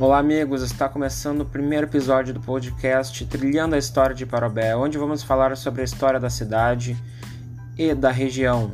Olá, amigos! Está começando o primeiro episódio do podcast Trilhando a História de Parobé, onde vamos falar sobre a história da cidade e da região.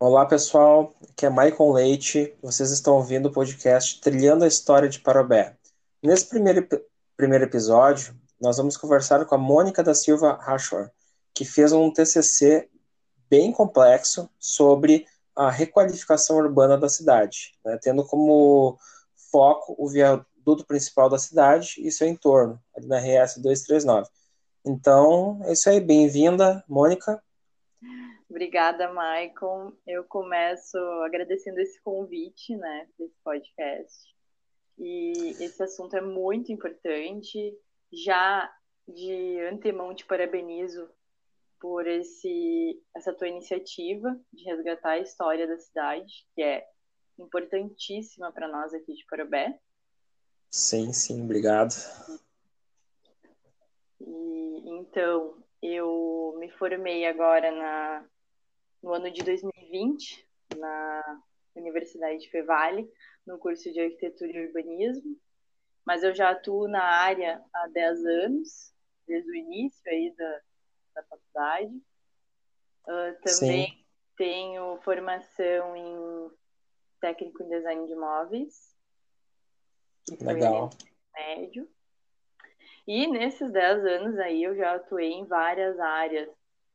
Olá, pessoal. Aqui é Maicon Leite. Vocês estão ouvindo o podcast Trilhando a História de Parobé. Nesse primeiro, primeiro episódio, nós vamos conversar com a Mônica da Silva Rachor, que fez um TCC bem complexo sobre a requalificação urbana da cidade, né, tendo como foco o viaduto principal da cidade e seu entorno, ali na RS 239. Então, é isso aí. Bem-vinda, Mônica. Obrigada, Maicon. Eu começo agradecendo esse convite, né, desse podcast. E esse assunto é muito importante. Já de antemão te parabenizo por esse, essa tua iniciativa de resgatar a história da cidade, que é importantíssima para nós aqui de Parobé. Sim, sim, obrigado. E, então, eu me formei agora na no ano de 2020 na Universidade de Fevale, no curso de Arquitetura e Urbanismo, mas eu já atuo na área há 10 anos, desde o início aí da, da faculdade. Uh, também Sim. tenho formação em técnico em design de imóveis. Legal. Médio. E nesses 10 anos aí eu já atuei em várias áreas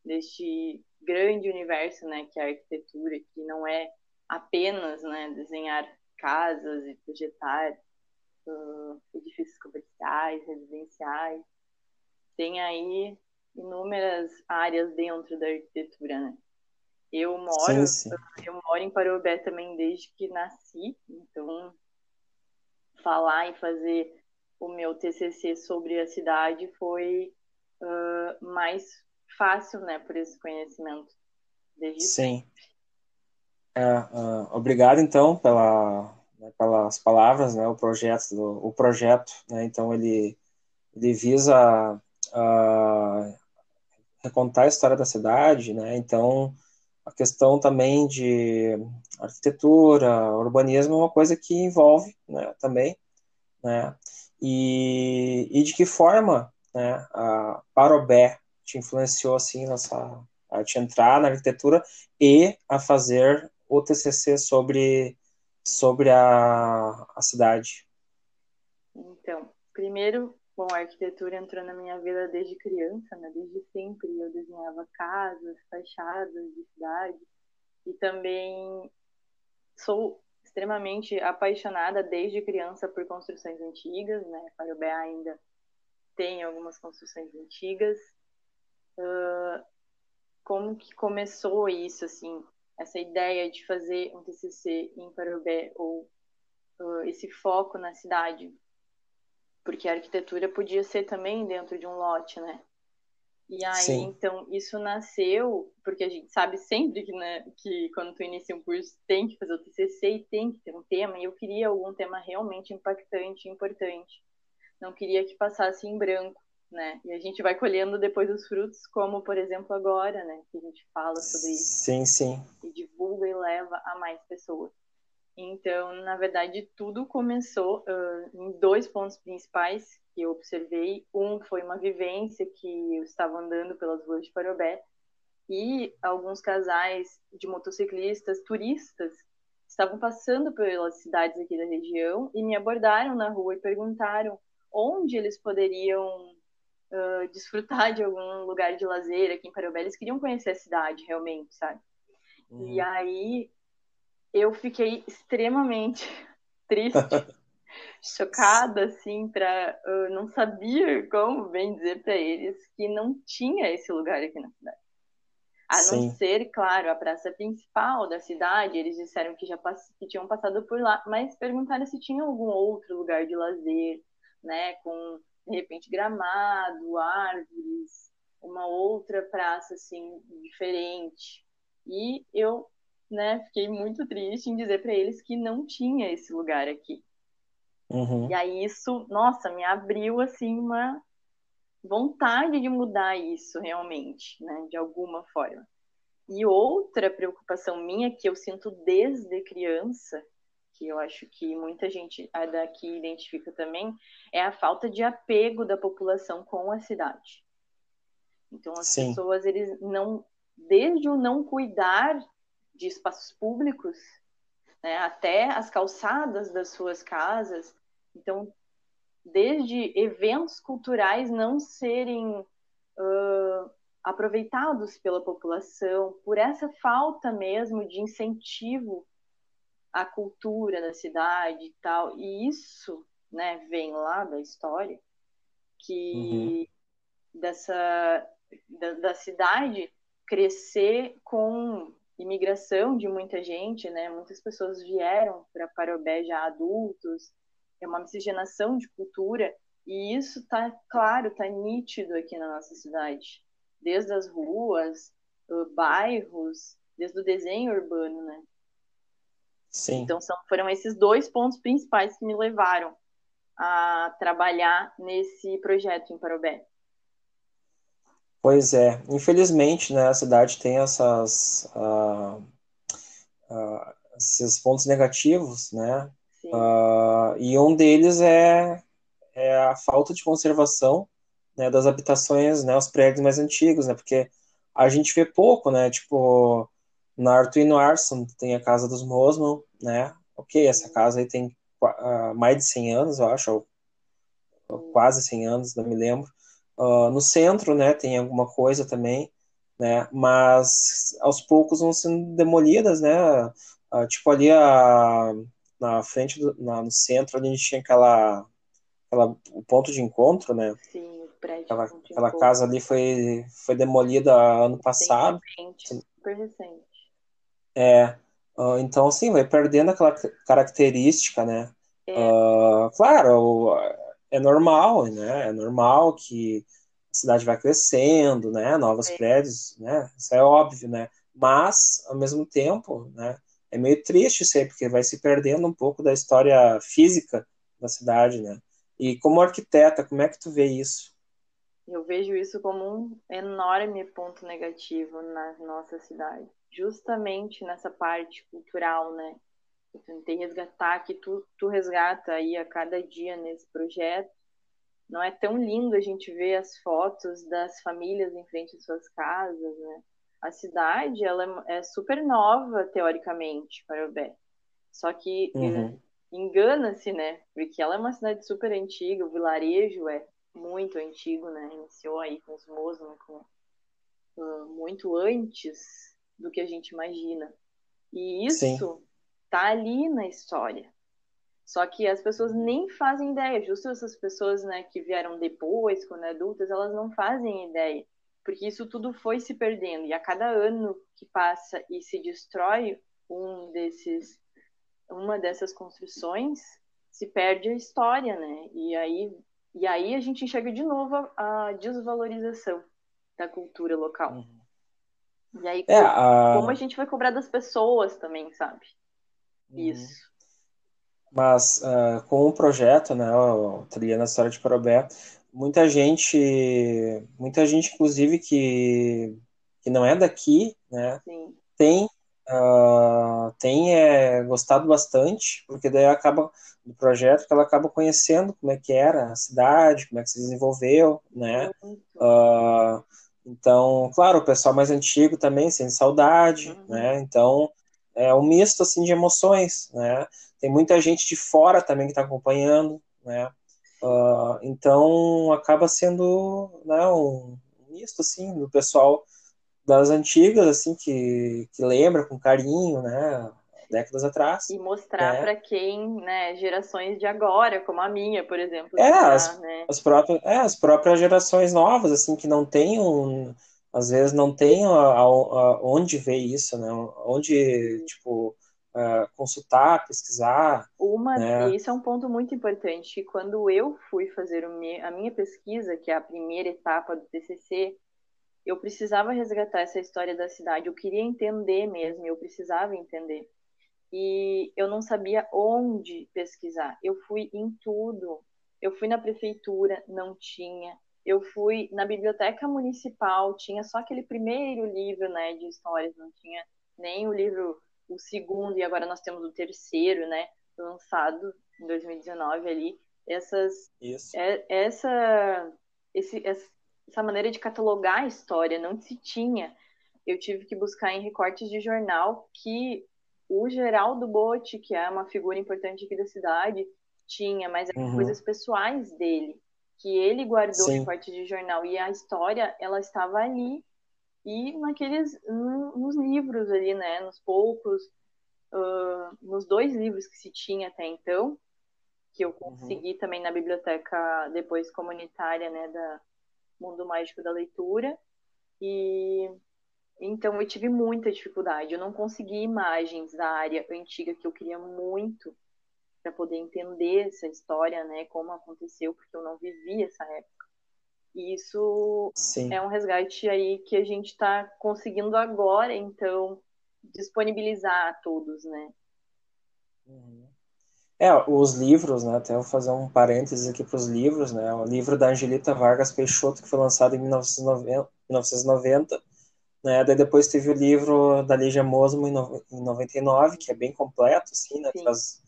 deste grande universo, né, que é a arquitetura, que não é apenas, né, desenhar casas e projetar uh, edifícios comerciais, residenciais. Tem aí inúmeras áreas dentro da arquitetura, né? Eu moro, sim, sim. eu moro em Parobé também desde que nasci, então falar e fazer o meu TCC sobre a cidade foi uh, mais fácil, né, por esse conhecimento. Desde Sim. É, uh, obrigado, então, pela, né, pelas palavras, né, o projeto, o projeto, né, então ele, ele visa uh, recontar a história da cidade, né, então a questão também de arquitetura, urbanismo é uma coisa que envolve, né, também, né, e, e de que forma, né, a Parobé te influenciou assim nessa a te entrar na arquitetura e a fazer o TCC sobre sobre a, a cidade? Então, primeiro, bom, a arquitetura entrou na minha vida desde criança, né? Desde sempre eu desenhava casas, fachadas de cidade e também sou extremamente apaixonada desde criança por construções antigas, né? Parobé ainda tem algumas construções antigas uh, como que começou isso, assim, essa ideia de fazer um TCC em Parobé ou uh, esse foco na cidade, porque a arquitetura podia ser também dentro de um lote, né? E aí, Sim. então, isso nasceu, porque a gente sabe sempre que, né, que quando tu inicia um curso tem que fazer o TCC e tem que ter um tema, e eu queria algum tema realmente impactante, importante. Não queria que passasse em branco né? E a gente vai colhendo depois os frutos, como por exemplo agora, né? Que a gente fala sobre isso. Sim, sim. E divulga e leva a mais pessoas. Então, na verdade, tudo começou uh, em dois pontos principais que eu observei. Um foi uma vivência que eu estava andando pelas ruas de Parobé e alguns casais de motociclistas, turistas, estavam passando pelas cidades aqui da região e me abordaram na rua e perguntaram onde eles poderiam uh, desfrutar de algum lugar de lazer aqui em Parobé. Eles queriam conhecer a cidade, realmente, sabe? Uhum. E aí eu fiquei extremamente triste, chocada, assim, para uh, não sabia como bem dizer para eles que não tinha esse lugar aqui na cidade. A não Sim. ser, claro, a praça principal da cidade, eles disseram que já pass que tinham passado por lá, mas perguntaram se tinha algum outro lugar de lazer, né, com de repente gramado, árvores, uma outra praça assim diferente. E eu né, fiquei muito triste em dizer para eles que não tinha esse lugar aqui. Uhum. E aí isso, nossa, me abriu assim uma vontade de mudar isso realmente, né, de alguma forma. E outra preocupação minha que eu sinto desde criança, que eu acho que muita gente daqui identifica também, é a falta de apego da população com a cidade. Então as Sim. pessoas eles não desde o não cuidar de espaços públicos, né, até as calçadas das suas casas. Então, desde eventos culturais não serem uh, aproveitados pela população, por essa falta mesmo de incentivo à cultura da cidade e tal. E isso né, vem lá da história, que uhum. dessa da, da cidade crescer com imigração de muita gente, né? Muitas pessoas vieram para Parobé já adultos, é uma miscigenação de cultura e isso tá claro, tá nítido aqui na nossa cidade, desde as ruas, bairros, desde o desenho urbano, né? Sim. Então são, foram esses dois pontos principais que me levaram a trabalhar nesse projeto em Parobé. Pois é, infelizmente, né, a cidade tem essas, uh, uh, esses pontos negativos, né, uh, e um deles é, é a falta de conservação né, das habitações, né, os prédios mais antigos, né, porque a gente vê pouco, né, tipo, na Artuino Arson tem a casa dos Mosman, né, ok, essa casa aí tem mais de 100 anos, eu acho, ou, ou quase 100 anos, não me lembro, Uh, no centro, né, tem alguma coisa também, né, mas aos poucos vão sendo demolidas, né, uh, tipo ali a, na frente, do, na, no centro, ali a gente tinha aquela, aquela, o ponto de encontro, né, Sim, o prédio. Aquela, aquela casa ali foi, foi demolida ano passado. Recente, super recente. É, uh, então assim, vai perdendo aquela característica, né, é. claro, é normal, né? É normal que a cidade vai crescendo, né? Novos é. prédios, né? Isso é óbvio, né? Mas, ao mesmo tempo, né? É meio triste isso aí, porque vai se perdendo um pouco da história física da cidade, né? E como arquiteta, como é que tu vê isso? Eu vejo isso como um enorme ponto negativo na nossa cidade, justamente nessa parte cultural, né? Eu tentei resgatar, que tu, tu resgata aí a cada dia nesse projeto. Não é tão lindo a gente ver as fotos das famílias em frente às suas casas, né? A cidade, ela é, é super nova, teoricamente, para o Bé. Só que uhum. engana-se, né? Porque ela é uma cidade super antiga, o vilarejo é muito antigo, né? Iniciou aí com os Muslim, com, uh, muito antes do que a gente imagina. E isso Sim tá ali na história. Só que as pessoas nem fazem ideia, justo essas pessoas né, que vieram depois, quando adultas, elas não fazem ideia, porque isso tudo foi se perdendo. E a cada ano que passa e se destrói um desses, uma dessas construções, se perde a história, né? E aí, e aí a gente enxerga de novo a, a desvalorização da cultura local. Uhum. E aí, é, como, a... gente vai cobrar das pessoas também, sabe? Uhum. Isso. Mas uh, com o projeto, né, o Trilhando a História de Parobé, muita gente, muita gente, inclusive, que, que não é daqui, né, Sim. tem, uh, tem é, gostado bastante, porque daí acaba do projeto que ela acaba conhecendo como é que era a cidade, como é que se desenvolveu, né, uh, então, claro, o pessoal mais antigo também sente saudade, uhum. né, então é um misto assim de emoções, né? Tem muita gente de fora também que está acompanhando, né? Uh, então acaba sendo né, um misto assim do pessoal das antigas assim que, que lembra com carinho, né? Décadas atrás. E mostrar né? para quem, né, gerações de agora, como a minha, por exemplo. É, as, né? as, próprias, é, as próprias gerações novas, assim, que não têm um, às vezes não tem a, a, a, onde ver isso, né? Onde, tipo, uh, consultar, pesquisar. Uma, né? isso é um ponto muito importante. Quando eu fui fazer a minha pesquisa, que é a primeira etapa do TCC, eu precisava resgatar essa história da cidade, eu queria entender mesmo, eu precisava entender. E eu não sabia onde pesquisar. Eu fui em tudo. Eu fui na prefeitura, não tinha. Eu fui na biblioteca municipal, tinha só aquele primeiro livro, né, de histórias, não tinha nem o livro, o segundo, e agora nós temos o terceiro, né, lançado em 2019 ali. Essas, Isso. É, essa, esse, essa maneira de catalogar a história não se tinha. Eu tive que buscar em recortes de jornal que o Geraldo Botti, que é uma figura importante aqui da cidade, tinha, mas eram uhum. coisas pessoais dele, que ele guardou Sim. em recorte de jornal. E a história, ela estava ali e naqueles, nos livros ali, né, nos poucos, uh, nos dois livros que se tinha até então, que eu uhum. consegui uhum. também na biblioteca depois comunitária, né, da Mundo Mágico da Leitura. E então eu tive muita dificuldade. Eu não consegui imagens da área antiga que eu queria muito para poder entender essa história, né, como aconteceu, porque eu não vivi essa época. E isso Sim. é um resgate aí que a gente está conseguindo agora, então disponibilizar a todos, né? Uhum. É, os livros, né? Até vou fazer um parênteses aqui para os livros, né? O livro da Angelita Vargas Peixoto, que foi lançado em 1990, 1990 né? Daí depois teve o livro da Lígia Mosmo em, no, em 99, que é bem completo, assim, né? Sim. Traz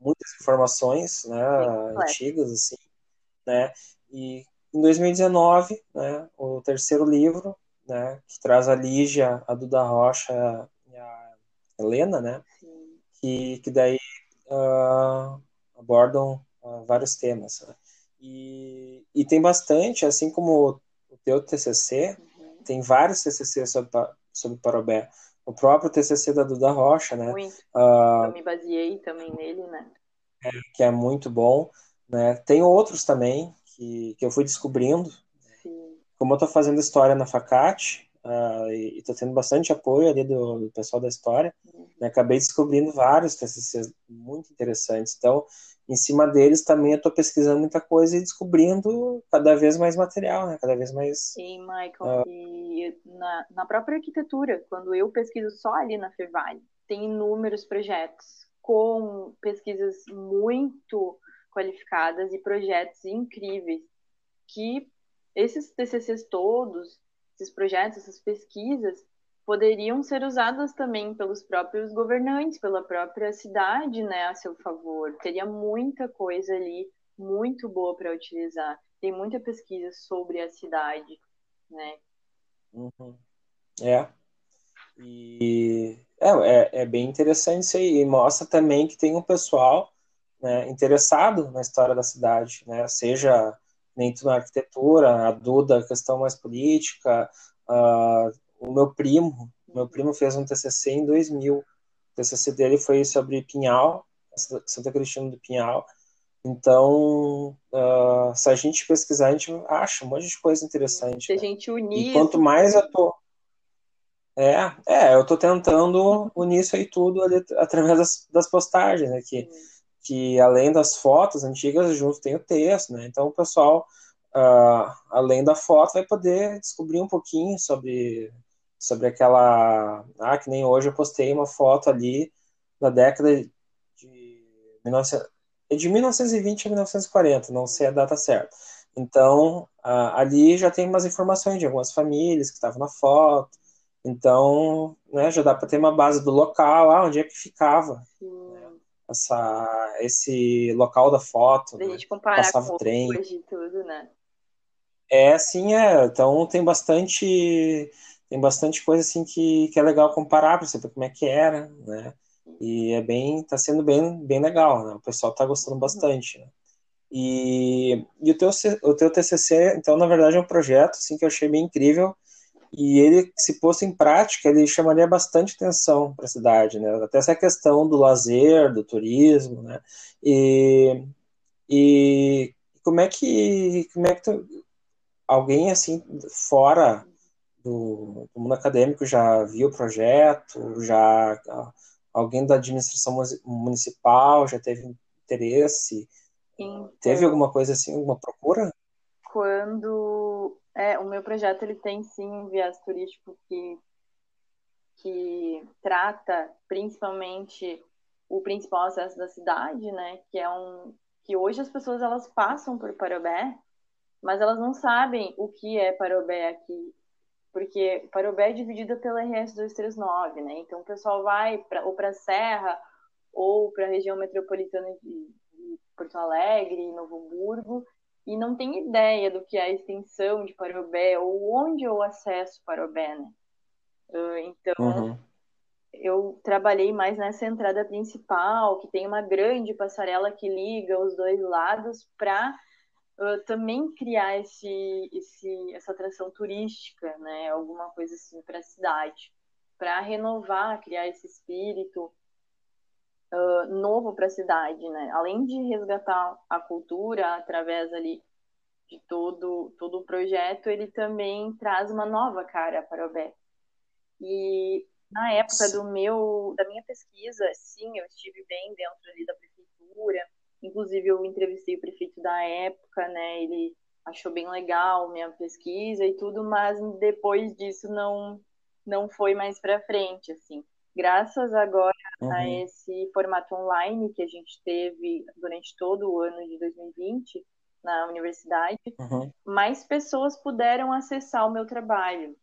muitas informações, né? Antigas, assim, né? E em 2019, né? O terceiro livro, né? Que traz a Lígia, a Duda Rocha e a Helena, né? Sim. Que, que daí uh, abordam uh, vários temas. Né? E, e tem bastante, assim como o teu TCC, uhum. Tem vários TCC sobre, sobre Parobé. O próprio TCC da Duda Rocha, né? Muito. Uh, eu me baseei também nele, né? É, que é muito bom. Né? Tem outros também que, que eu fui descobrindo. Sim. Como eu estou fazendo história na Facate, uh, e estou tendo bastante apoio ali do, do pessoal da história, uhum. né, acabei descobrindo vários TCCs muito interessantes. Então, em cima deles também eu estou pesquisando muita coisa e descobrindo cada vez mais material, né? Cada vez mais. Sim, Michael. Uh... E na, na própria arquitetura, quando eu pesquiso só ali na Fevale, tem inúmeros projetos com pesquisas muito qualificadas e projetos incríveis que esses TCCs todos esses projetos, essas pesquisas, poderiam ser usadas também pelos próprios governantes, pela própria cidade, né, a seu favor. Teria muita coisa ali muito boa para utilizar. Tem muita pesquisa sobre a cidade, né? Uhum. É. E é, é, é, bem interessante isso aí. E mostra também que tem um pessoal né, interessado na história da cidade, né? Seja dentro da arquitetura, a Duda, questão mais política, uh, o meu primo, meu primo fez um TCC em 2000, o TCC dele foi sobre Pinhal, Santa Cristina do Pinhal, então, uh, se a gente pesquisar, a gente acha um monte de coisa interessante. Se a gente unir. E quanto mais eu tô. É, é, eu tô tentando unir isso aí tudo ali, através das, das postagens, né? Que, que além das fotos antigas, junto tem o texto, né? Então o pessoal, uh, além da foto, vai poder descobrir um pouquinho sobre, sobre aquela. Ah, que nem hoje eu postei uma foto ali da década de, 19, de 1920 a 1940, não sei a data certa. Então, ali já tem umas informações de algumas famílias que estavam na foto. Então, né, já dá para ter uma base do local, ah, onde é que ficava. Sim essa, esse local da foto. Da né? gente comparar Passava com trem. de tudo, né? É, sim, é. Então tem bastante tem bastante coisa assim que, que é legal comparar para você ver como é que era, né? E é bem, tá sendo bem, bem legal, né? O pessoal tá gostando bastante, né? E, e o, teu, o teu TCC, então, na verdade, é um projeto assim, que eu achei bem incrível, e ele, se posto em prática, ele chamaria bastante atenção para a cidade, né? Até essa questão do lazer, do turismo, né? E, e como é que, como é que tu, alguém assim fora do, do, mundo acadêmico já viu o projeto, já alguém da administração municipal já teve interesse? Então, teve alguma coisa assim, alguma procura? Quando É, o meu projeto ele tem sim um viés turístico que, que trata principalmente o principal acesso da cidade, né? Que é um que hoje as pessoas elas passam por Parobé, mas elas não sabem o que é Parobé aqui, porque Parobé é dividida pela RS 239, né? Então o pessoal vai pra, ou para a Serra ou para a região metropolitana de, de Porto Alegre, Novo Hamburgo, e não tem ideia do que é a extensão de Parobé ou onde eu acesso Parobé, né? Uh, então, uhum. eu trabalhei mais nessa entrada principal, que tem uma grande passarela que liga os dois lados para uh, também criar esse, esse, essa atração turística, né? Alguma coisa assim para a cidade, para renovar, criar esse espírito uh, novo para a cidade, né? Além de resgatar a cultura através ali de todo todo o projeto, ele também traz uma nova cara para o BEC. E na época do meu da minha pesquisa, sim, eu estive bem dentro ali da prefeitura. Inclusive eu entrevistei o prefeito da época, né? Ele achou bem legal minha pesquisa e tudo, mas depois disso não não foi mais para frente, assim graças agora uhum. a esse formato online que a gente teve durante todo o ano de 2020 na universidade, uhum. mais pessoas puderam acessar o meu trabalho,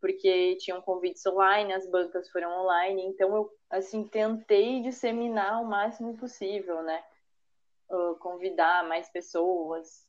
porque tinham convites online, as bancas foram online, então eu assim tentei disseminar o máximo possível, né? Uh, convidar mais pessoas,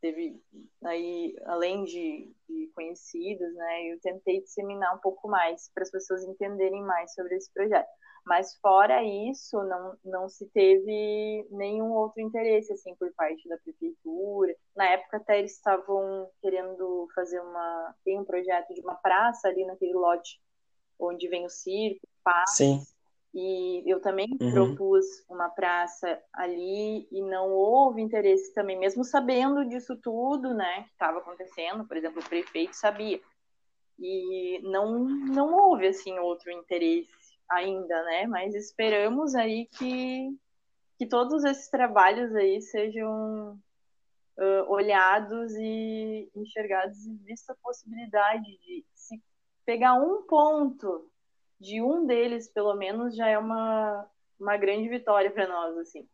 teve aí além de, de, conhecidos, né, eu tentei disseminar um pouco mais para as pessoas entenderem mais sobre esse projeto. Mas fora isso, não, não se teve nenhum outro interesse assim por parte da prefeitura. Na época até eles estavam querendo fazer uma tem um projeto de uma praça ali naquele lote onde vem o circo, paz. Sim. E eu também uhum. propus uma praça ali e não houve interesse também, mesmo sabendo disso tudo, né, que estava acontecendo. Por exemplo, o prefeito sabia. E não, não houve, assim, outro interesse ainda, né? Mas esperamos aí que, que todos esses trabalhos aí sejam uh, olhados e enxergados e vista a possibilidade de se pegar um ponto de um deles, pelo menos, já é uma, uma grande vitória para nós, assim.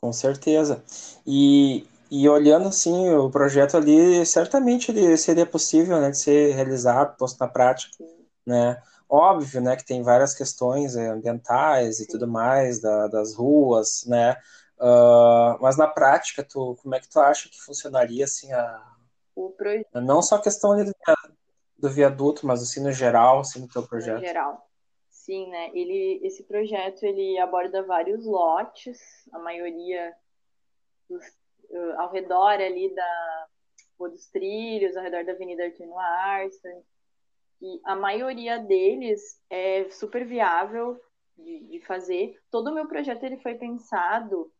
Com certeza. E, e olhando assim o projeto ali, certamente ele seria possível, né, de ser realizado, posto na prática, Sim. né? Óbvio, né, que tem várias questões é, ambientais Sim. e tudo mais da, das ruas, né? Uh, mas na prática, tu, como é que tu acha que funcionaria assim a o pro... não só a questão ali do viaduto, mas assim no geral, assim no teu projeto? No geral. Sim, né? Ele, esse projeto ele aborda vários lotes, a maioria dos, uh, ao redor ali da dos trilhos, ao redor da Avenida Artino Arson, e a maioria deles é super viável de, de fazer. Todo o meu projeto ele foi pensado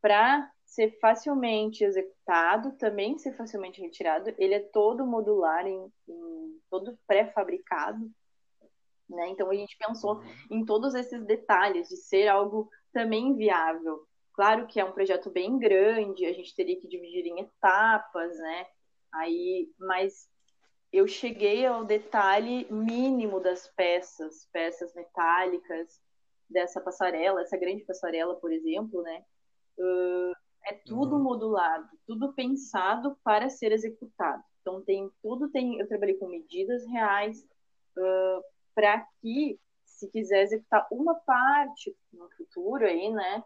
para ser facilmente executado, também ser facilmente retirado. Ele é todo modular, em, em todo pré-fabricado. Né? Então a gente pensou uhum. em todos esses detalhes de ser algo também viável. Claro que é um projeto bem grande, a gente teria que dividir em etapas, né? Aí, mas eu cheguei ao detalhe mínimo das peças, peças metálicas dessa passarela, essa grande passarela, por exemplo, né? Uh, é tudo uhum. modulado, tudo pensado para ser executado. Então tem tudo tem, eu trabalhei com medidas reais uh, para que se quiser executar uma parte no futuro aí, né,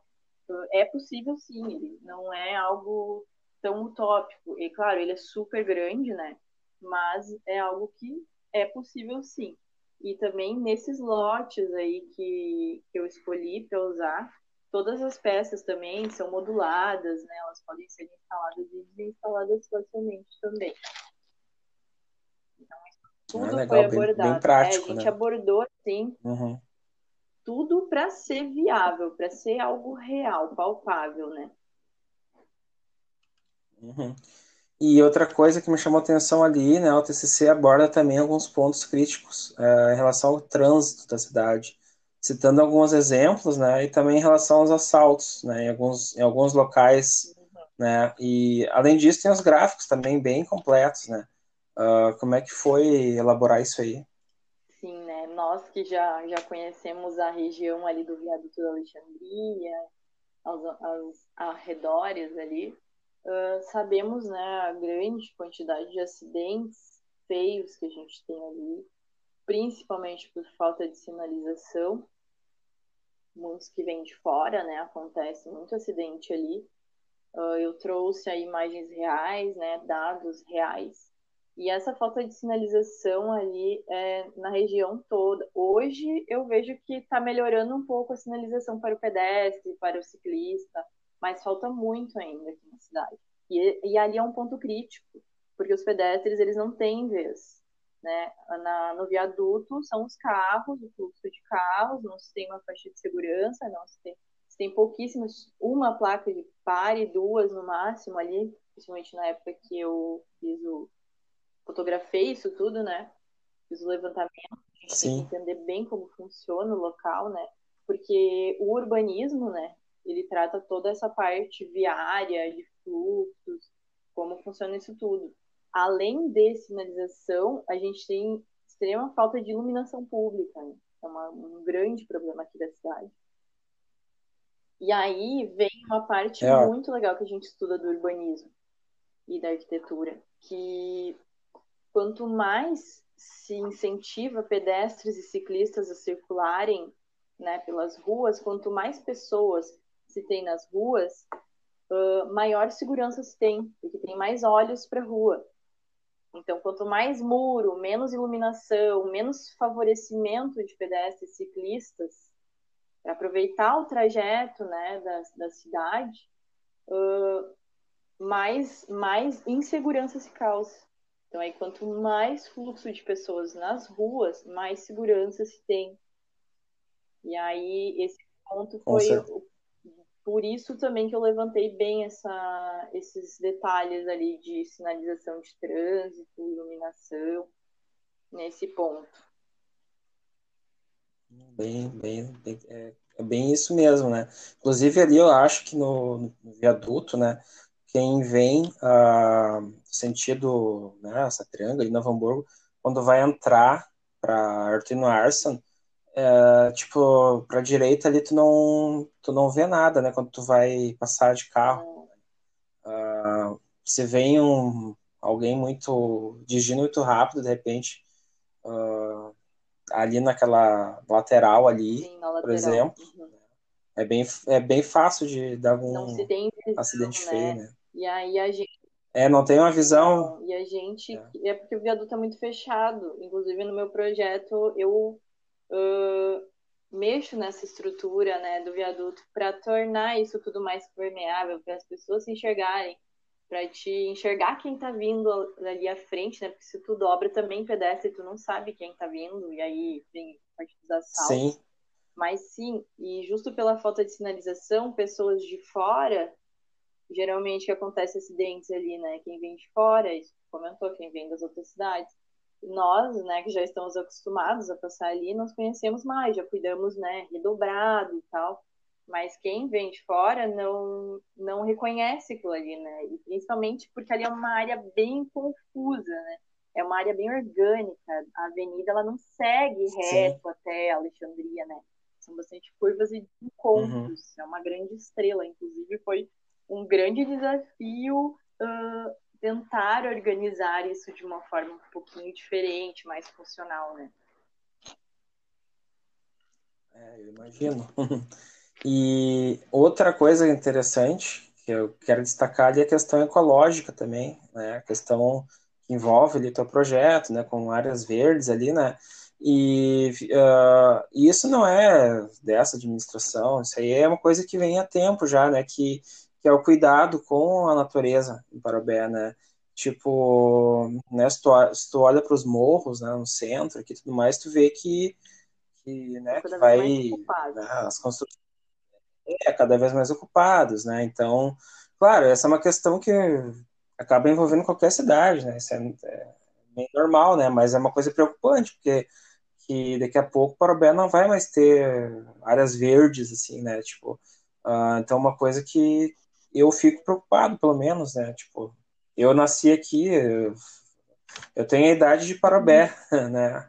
uh, é possível sim. Ele não é algo tão utópico. E claro, ele é super grande, né, mas é algo que é possível sim. E também nesses lotes aí que, que eu escolhi para usar, Todas as peças também são moduladas, né? Elas podem ser instaladas e desinstaladas facilmente também. Então, tudo ah, legal, foi abordado. Bem, bem prático, é, a gente né? abordou, sim, uhum. tudo para ser viável, para ser algo real, palpável, né? Uhum. E outra coisa que me chamou a atenção ali, né, o TCC aborda também alguns pontos críticos é, em relação ao trânsito da cidade citando alguns exemplos, né, e também em relação aos assaltos, né, em alguns, em alguns locais né? E além disso tem os gráficos também bem completos, né? Uh, como é que foi elaborar isso aí? Sim, né? Nós que já, já conhecemos a região ali do Viaduto da Alexandria, aos, aos arredores ali, uh, sabemos né, a grande quantidade de acidentes feios que a gente tem ali, principalmente por falta de sinalização. Muitos que vêm de fora, né? Acontece muito acidente ali. Uh, eu trouxe aí imagens reais, né? Dados reais. E essa falta de sinalização ali é na região toda. Hoje eu vejo que está melhorando um pouco a sinalização para o pedestre, para o ciclista, mas falta muito ainda aqui na cidade. E, e ali é um ponto crítico, porque os pedestres eles não têm vez. Né? Na, no viaduto são os carros, o fluxo de carros, não se tem uma faixa de segurança, não se tem, se tem pouquíssimas, uma placa de pare, duas no máximo ali, principalmente na época que eu fiz o, fotografei isso tudo, né? Fiz o levantamento, Sim. tem que entender bem como funciona o local, né? Porque o urbanismo, né? Ele trata toda essa parte viária, de fluxos, como funciona isso tudo. Além de sinalização, a gente tem extrema falta de iluminação pública, né? É uma, um grande problema aqui da cidade. E aí vem uma parte é. muito legal que a gente estuda do urbanismo e da arquitetura, que quanto mais se incentiva pedestres e ciclistas a circularem né, pelas ruas, quanto mais pessoas se tem nas ruas, uh, maior segurança se tem, porque tem mais olhos para a rua. Então, quanto mais muro, menos iluminação, menos favorecimento de pedestres e ciclistas para aproveitar o trajeto né, da, da cidade, uh, mais, mais insegurança se causa. Então, aí, quanto mais fluxo de pessoas nas ruas, mais segurança se tem. E aí, esse ponto foi por isso também que eu levantei bem essa, esses detalhes ali de sinalização de trânsito, iluminação, nesse ponto. Bem, bem, bem é, é, bem isso mesmo, né? Inclusive ali eu acho que no, no viaduto, né? quem vem ah, sentido, né, essa triângulo em Novo Hamburgo, quando vai entrar para Artino Arson, é, tipo, para direita ali tu não, tu não vê nada, né, quando tu vai passar de carro. Ah, se vem um, alguém muito, dirigindo muito rápido, de repente, ah, ali naquela lateral ali, Sim, lateral. por exemplo, uhum. é, bem, é bem fácil de dar algum acidente né? feio, né? E aí a gente. É, não tem uma visão. E a gente. É, é porque o viaduto é muito fechado. Inclusive, no meu projeto, eu uh, mexo nessa estrutura né, do viaduto para tornar isso tudo mais permeável, para as pessoas se enxergarem, para te enxergar quem está vindo ali à frente, né? Porque se tu dobra também pedestre, tu não sabe quem está vindo, e aí vem parte dos assaltos. Sim. Mas sim, e justo pela falta de sinalização, pessoas de fora geralmente que acontece acidentes ali, né? Quem vem de fora, isso comentou, quem vem das outras cidades. Nós, né, que já estamos acostumados a passar ali, nós conhecemos mais, já cuidamos, né, redobrado e tal. Mas quem vem de fora não não reconhece aquilo ali, né? E principalmente porque ali é uma área bem confusa, né? É uma área bem orgânica. A avenida ela não segue reto Sim. até Alexandria, né? São bastante curvas e encontros. Uhum. É uma grande estrela, inclusive foi um grande desafio uh, tentar organizar isso de uma forma um pouquinho diferente, mais funcional, né? É, eu imagino. e outra coisa interessante que eu quero destacar ali é a questão ecológica também, né? A questão que envolve ali o teu projeto, né? Com áreas verdes ali, né? E uh, isso não é dessa administração, isso aí é uma coisa que vem há tempo já, né? Que que é o cuidado com a natureza em Parobé, né? Tipo, né, se, tu, se tu olha para os morros, né, no centro aqui tudo mais, tu vê que, que, né, que vai né, as construções é, cada vez mais ocupadas, né? Então, claro, essa é uma questão que acaba envolvendo qualquer cidade, né? Isso é, é bem normal, né? Mas é uma coisa preocupante, porque que daqui a pouco Parobé não vai mais ter áreas verdes, assim, né? Tipo, uh, então uma coisa que eu fico preocupado, pelo menos, né? Tipo, eu nasci aqui, eu tenho a idade de Parabé, né?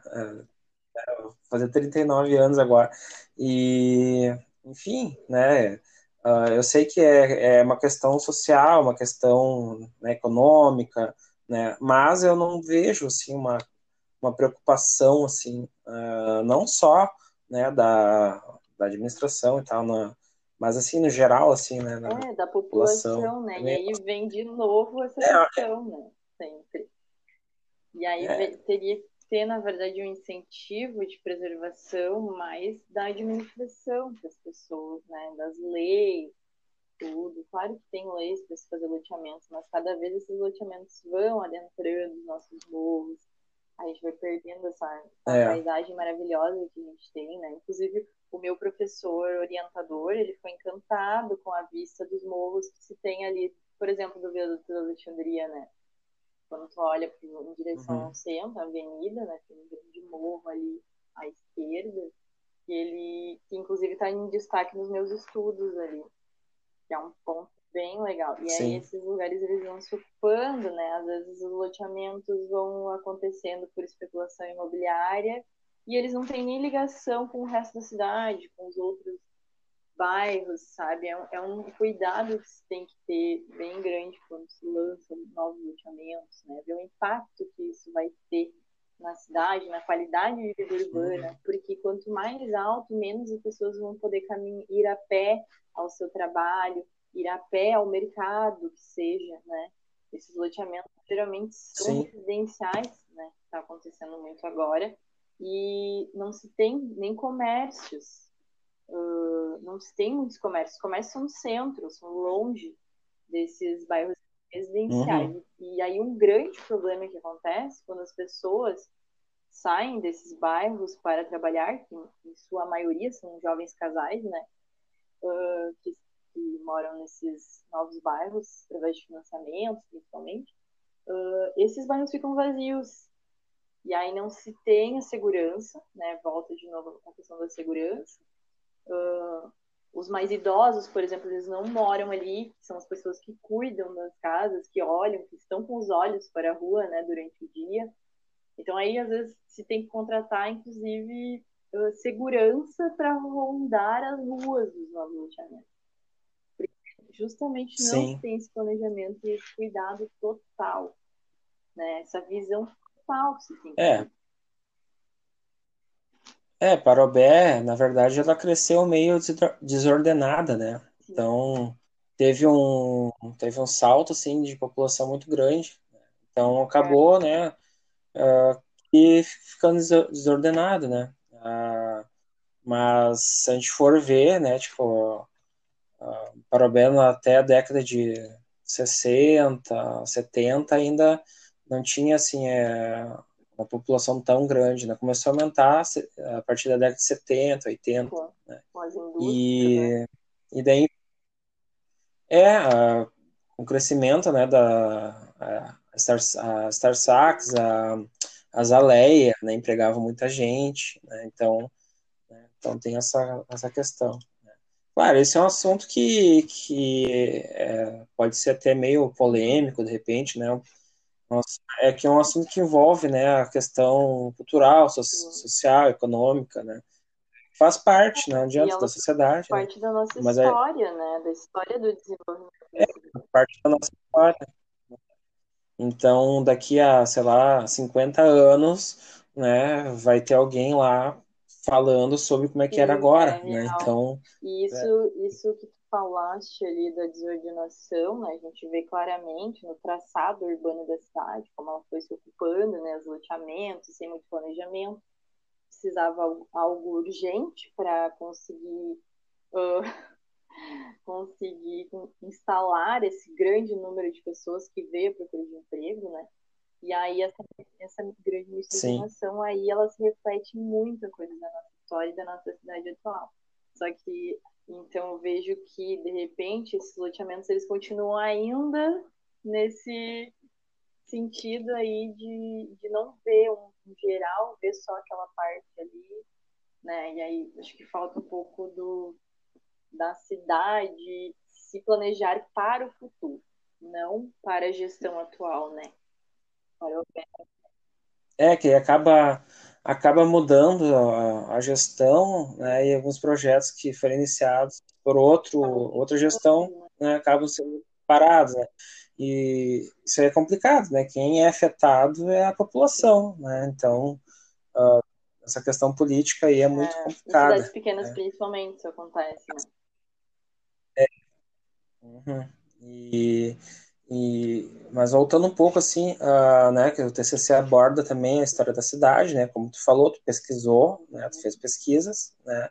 Vou fazer 39 anos agora. E, enfim, né? Uh, eu sei que é, é, uma questão social, uma questão né, econômica, né? Mas eu não vejo assim uma, uma preocupação assim, uh, não só né, da, da administração e tal, na, mas assim no geral assim, né? é da população, população né? E aí vem de novo essa é, questão, né? Sempre. E aí é. teria que ter, na verdade, um incentivo de preservação mais da administração das pessoas, né? Das leis, tudo. Claro que tem leis para se fazer loteamentos, mas cada vez esses loteamentos vão adentrando os nossos morros. A gente vai perdendo essa, essa é. paisagem maravilhosa que a gente tem, né? Inclusive, o meu professor orientador, ele foi encantado com a vista dos morros que se tem ali, por exemplo, do viaduto da Alexandria, né? quando tu olha em direção uhum. ao centro, a avenida, né, tem um grande morro ali à esquerda, que ele, que inclusive está em destaque nos meus estudos ali, que é um ponto bem legal. E Sim. aí esses lugares eles vão se ocupando, né, às vezes os loteamentos vão acontecendo por especulação imobiliária, e eles não têm nem ligação com o resto da cidade, com os outros bairros, sabe? É um, é um, cuidado que se tem que ter bem grande quando se lançam novos loteamentos, né? Ver o impacto que isso vai ter na cidade, na qualidade de vida urbana, porque quanto mais alto, menos as pessoas vão poder caminhar, ir a pé ao seu trabalho, ir a pé ao mercado, que seja, né? Esses loteamentos geralmente são Sim. residenciais, né? Está acontecendo muito agora, e não se tem nem comércios, uh, não se tem muitos comércios. Os comércios são no centro, são longe desses bairros residenciais. Uhum. E aí um grande problema que acontece quando as pessoas saem desses bairros para trabalhar, que em sua maioria são jovens casais, né, uh, que, que, moram nesses novos bairros através de financiamentos, principalmente, uh, esses bairros ficam vazios. E aí não se tem a segurança, né, volta de novo a questão da segurança, Uh, os mais idosos, por exemplo, eles não moram ali, são as pessoas que cuidam das casas, que olham, que estão com os olhos para a rua, né, durante o dia. Então aí às vezes se tem que contratar, inclusive, uh, segurança para rondar as ruas dos novos loteamentos. Justamente não Sim. tem esse planejamento e esse cuidado total, né? Essa visão se tem. É, é, Parobé, na verdade, ela cresceu meio desordenada, né? Então, teve um, teve um salto, assim, de população muito grande. Então, acabou, né, uh, e ficando desordenado, né? Uh, mas, se a gente for ver, né, tipo, uh, Parobé até a década de 60, 70 ainda não tinha, assim, é, uma população tão grande, né? Começou a aumentar a partir da década de 70, 80, com, né? E, né? e daí é a, o crescimento, né, da a Star, a Star Sax, a, a Zaleia, né, empregava muita gente, né? Então, né? então tem essa essa questão. Né? Claro, esse é um assunto que, que é, pode ser até meio polêmico, de repente, né? Nossa, é que é um assunto que envolve, né, a questão cultural, so social, econômica, né? Faz parte, né, adianta da sociedade. Né? parte né? da nossa Mas é história, é... né, da história do desenvolvimento. É, parte da nossa história. Então, daqui a, sei lá, 50 anos, né, vai ter alguém lá falando sobre como é que era agora, é né? Então, e isso, é... isso que falaste ali da desordenação, né, a gente vê claramente no traçado urbano da cidade, como ela foi se ocupando, né, os loteamentos, sem muito planejamento, precisava algo urgente para conseguir uh, conseguir instalar esse grande número de pessoas que veio procura de emprego, né? E aí essa, essa grande miscigenação aí ela se reflete em muita coisa da nossa história e da nossa cidade atual. Só que então eu vejo que de repente esses loteamentos eles continuam ainda nesse sentido aí de, de não ver um, geral, ver só aquela parte ali, né? E aí acho que falta um pouco do da cidade se planejar para o futuro, não para a gestão atual, né? É, que acaba, acaba mudando a, a gestão, né, e alguns projetos que foram iniciados por outro, outra gestão né, acabam sendo parados, né? E isso é complicado, né? Quem é afetado é a população, né? Então, uh, essa questão política aí é muito é, complicada. Em cidades pequenas, né? principalmente, isso acontece, né? É. Uhum. E, e, mas voltando um pouco assim, uh, né, que o TCC aborda também a história da cidade, né, como tu falou, tu pesquisou, né, tu fez pesquisas, né,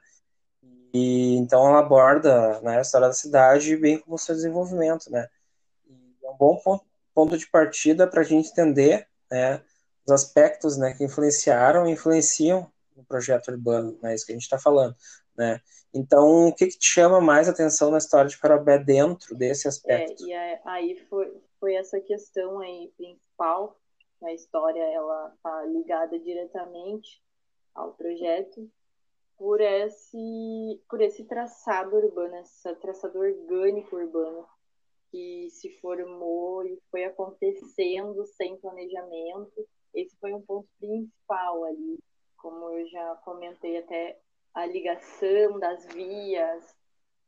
e então ela aborda né, a história da cidade bem como o seu desenvolvimento, né, e é um bom ponto, ponto de partida para a gente entender, né, os aspectos, né, que influenciaram e influenciam no projeto urbano, né, isso que a gente está falando, né, então, o que, que, te chama mais atenção na história de Parobé dentro desse aspecto? É, e aí foi, foi essa questão aí principal, a história ela está ligada diretamente ao projeto por esse, por esse traçado urbano, esse traçado orgânico urbano que se formou e foi acontecendo sem planejamento. Esse foi um ponto principal ali, como eu já comentei até a ligação das vias,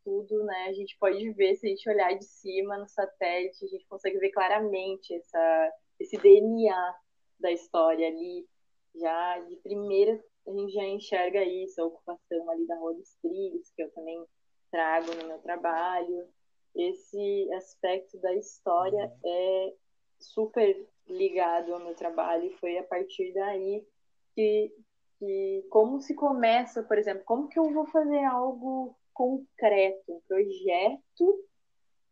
tudo, né? A gente pode ver, se a gente olhar de cima no satélite, a gente consegue ver claramente essa, esse DNA da história ali. Já de primeira, a gente já enxerga isso, a ocupação ali da Rua dos Trilhos, que eu também trago no meu trabalho. Esse aspecto da história uhum. é super ligado ao meu trabalho e foi a partir daí que que como se começa, por exemplo, como que eu vou fazer algo concreto, um projeto